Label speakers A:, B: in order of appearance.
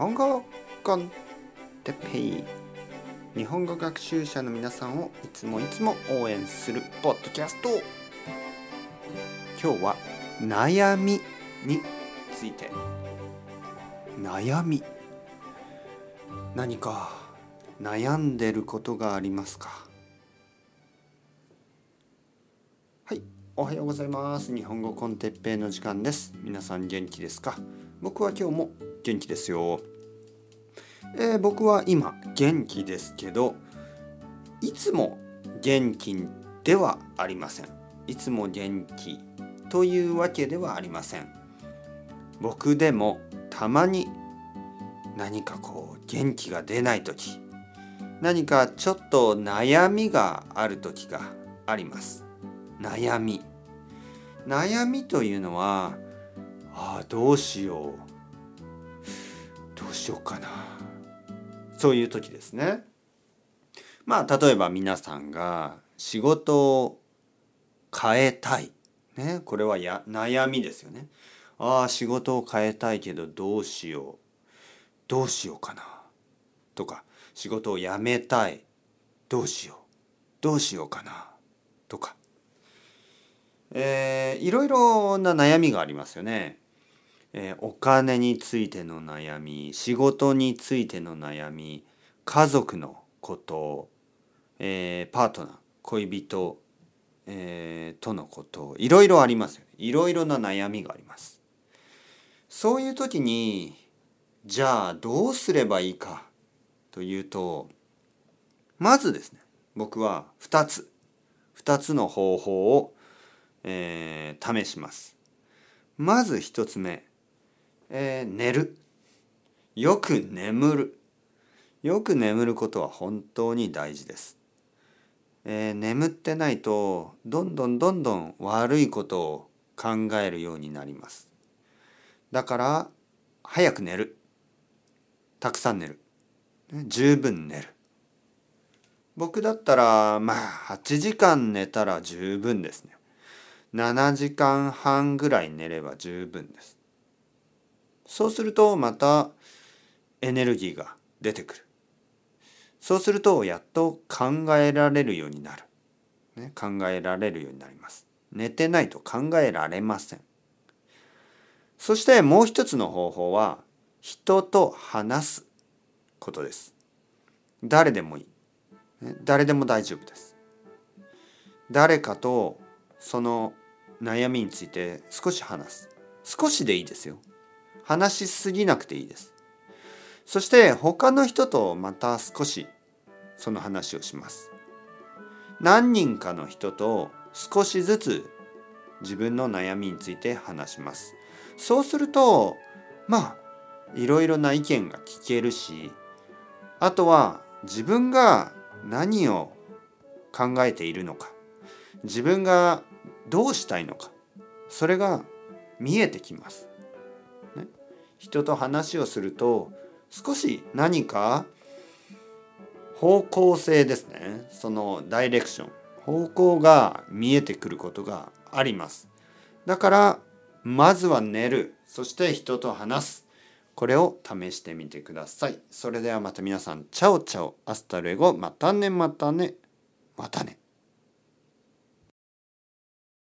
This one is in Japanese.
A: 本語コンテッペイ日本語学習者の皆さんをいつもいつも応援するポッドキャスト。今日は悩みについて。悩み。何か悩んでることがありますか？はいおはようございます。日本語コンテッペイの時間です。皆さん元気ですか？僕は今日も元気ですよ、えー、僕は今元気ですけどいつも元気ではありません。いつも元気というわけではありません。僕でもたまに何かこう元気が出ない時何かちょっと悩みがある時があります。悩み。悩みというのはああどうしよう。うしようかな。そういう時ですね。まあ例えば皆さんが仕事を変えたい。ねこれはや悩みですよね。ああ仕事を変えたいけどどうしよう。どうしようかな。とか仕事を辞めたい。どうしよう。どうしようかな。とか。えー、いろいろな悩みがありますよね。えー、お金についての悩み仕事についての悩み家族のこと、えー、パートナー恋人、えー、とのこといろいろありますよねいろいろな悩みがありますそういう時にじゃあどうすればいいかというとまずですね僕は2つ2つの方法をえー、試します。まず一つ目、えー、寝る。よく眠る。よく眠ることは本当に大事です。えー、眠ってないとどんどんどんどん悪いことを考えるようになります。だから早く寝る。たくさん寝る。十分寝る。僕だったらまあ8時間寝たら十分ですね。7時間半ぐらい寝れば十分です。そうするとまたエネルギーが出てくる。そうするとやっと考えられるようになる。ね、考えられるようになります。寝てないと考えられません。そしてもう一つの方法は人と話すことです。誰でもいい。誰でも大丈夫です。誰かとその悩みについて少し話す少しでいいですよ話しすぎなくていいです。そして他の人とまた少しその話をします。何人かの人と少しずつ自分の悩みについて話します。そうするとまあいろいろな意見が聞けるしあとは自分が何を考えているのか自分がどうしたいのかそれが見えてきます。人と話をすると少し何か方向性ですね。そのダイレクション。方向が見えてくることがあります。だからまずは寝る。そして人と話す。これを試してみてください。それではまた皆さん ciao ciao。 hasta luego。またねまたね。またね。